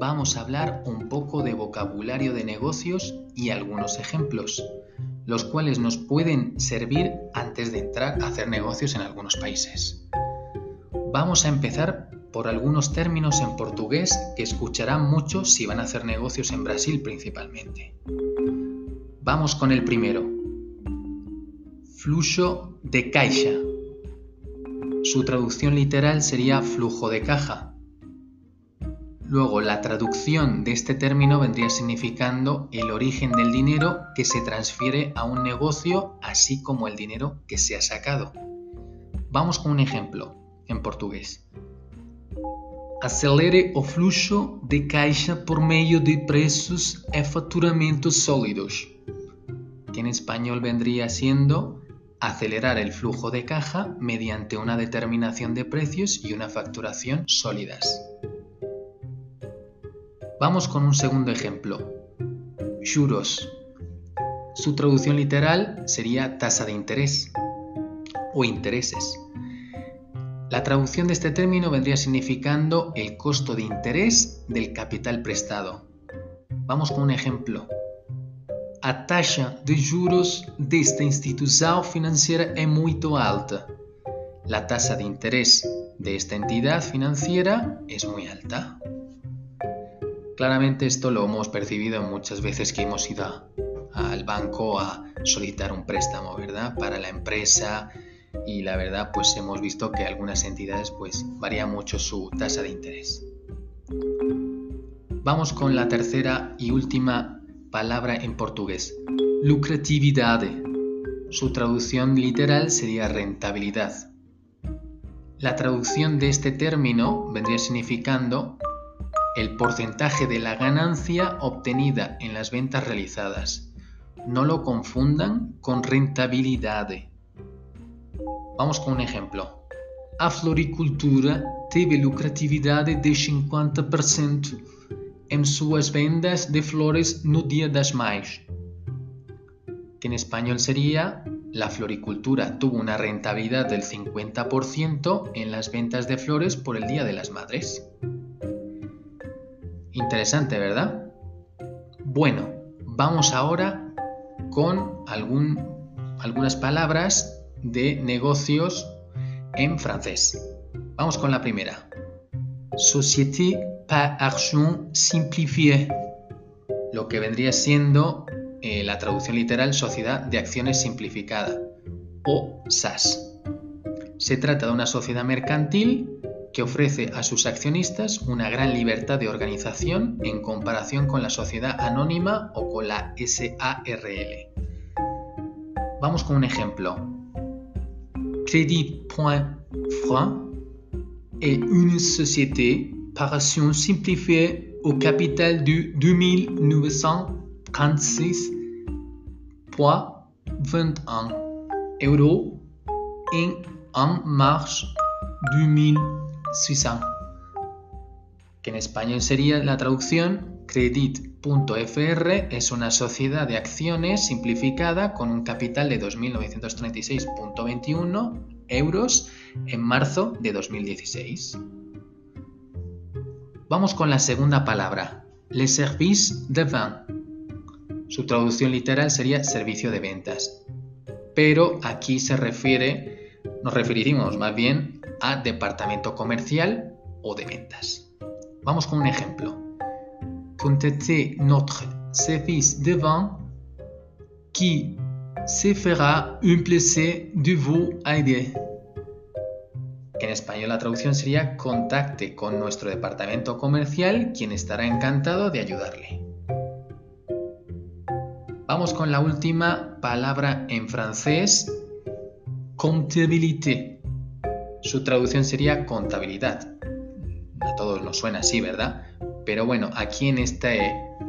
Vamos a hablar un poco de vocabulario de negocios y algunos ejemplos, los cuales nos pueden servir antes de entrar a hacer negocios en algunos países. Vamos a empezar por algunos términos en portugués que escucharán mucho si van a hacer negocios en Brasil principalmente. Vamos con el primero. Flujo de caixa. Su traducción literal sería flujo de caja Luego, la traducción de este término vendría significando el origen del dinero que se transfiere a un negocio, así como el dinero que se ha sacado. Vamos con un ejemplo en portugués. Acelere o fluxo de caixa por medio de precios e faturamentos sólidos, que en español vendría siendo acelerar el flujo de caja mediante una determinación de precios y una facturación sólidas. Vamos con un segundo ejemplo. Juros. Su traducción literal sería tasa de interés o intereses. La traducción de este término vendría significando el costo de interés del capital prestado. Vamos con un ejemplo. A taxa de juros desta institución financiera es muy alta. La tasa de interés de esta entidad financiera es muy alta. Claramente esto lo hemos percibido muchas veces que hemos ido al banco a solicitar un préstamo, ¿verdad? Para la empresa y la verdad pues hemos visto que algunas entidades pues varía mucho su tasa de interés. Vamos con la tercera y última palabra en portugués, lucratividad. Su traducción literal sería rentabilidad. La traducción de este término vendría significando el porcentaje de la ganancia obtenida en las ventas realizadas. No lo confundan con rentabilidad. Vamos con un ejemplo. A floricultura teve lucratividad de 50% en sus vendas de flores no Día das Mães. Que en español sería la floricultura tuvo una rentabilidad del 50% en las ventas de flores por el Día de las Madres. Interesante, ¿verdad? Bueno, vamos ahora con algunas palabras de negocios en francés. Vamos con la primera. Société par action simplifiée. Lo que vendría siendo eh, la traducción literal Sociedad de Acciones Simplificada o SAS. Se trata de una sociedad mercantil que ofrece a sus accionistas una gran libertad de organización en comparación con la sociedad anónima o con la SARL. Vamos con un ejemplo. Credit.franc est une société par action simplifiée au capital de 2936.21 euros et en marche 2000 Suiza, que en español sería la traducción Credit.fr es una sociedad de acciones simplificada con un capital de 2.936.21 euros en marzo de 2016. Vamos con la segunda palabra, le service de vin. Su traducción literal sería servicio de ventas, pero aquí se refiere, nos referiremos más bien a departamento comercial o de ventas. Vamos con un ejemplo. Contactez notre service de qui se fera un plaisir de vous aider. En español la traducción sería contacte con nuestro departamento comercial, quien estará encantado de ayudarle. Vamos con la última palabra en francés, comptabilité. Su traducción sería contabilidad. A todos nos suena así, ¿verdad? Pero bueno, aquí en esta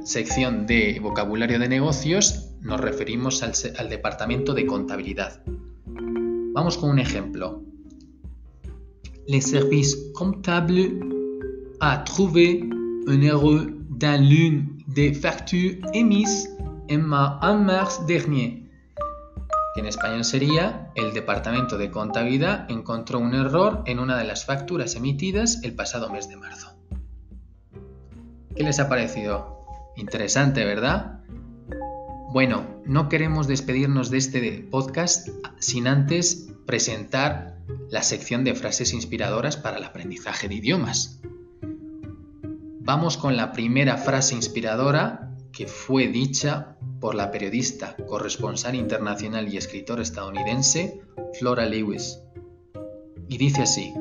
sección de vocabulario de negocios nos referimos al, al departamento de contabilidad. Vamos con un ejemplo. le service comptable a trouvé un erreur dans l'une des factures émises en, mars dernier. En español sería, el Departamento de Contabilidad encontró un error en una de las facturas emitidas el pasado mes de marzo. ¿Qué les ha parecido? Interesante, ¿verdad? Bueno, no queremos despedirnos de este podcast sin antes presentar la sección de frases inspiradoras para el aprendizaje de idiomas. Vamos con la primera frase inspiradora que fue dicha por la periodista, corresponsal internacional y escritor estadounidense Flora Lewis. Y dice así,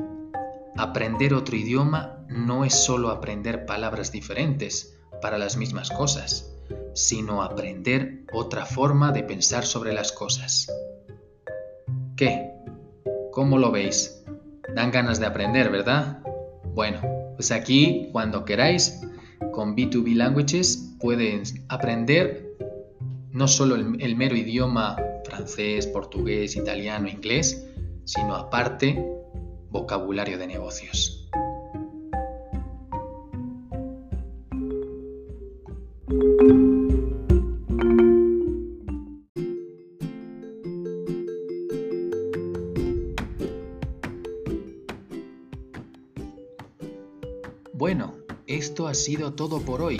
aprender otro idioma no es solo aprender palabras diferentes para las mismas cosas, sino aprender otra forma de pensar sobre las cosas. ¿Qué? ¿Cómo lo veis? Dan ganas de aprender, ¿verdad? Bueno, pues aquí, cuando queráis, con B2B Languages pueden aprender no solo el, el mero idioma francés, portugués, italiano, inglés, sino aparte vocabulario de negocios. Bueno, esto ha sido todo por hoy.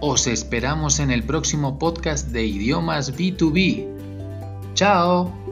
Os esperamos en el próximo podcast de idiomas B2B. ¡Chao!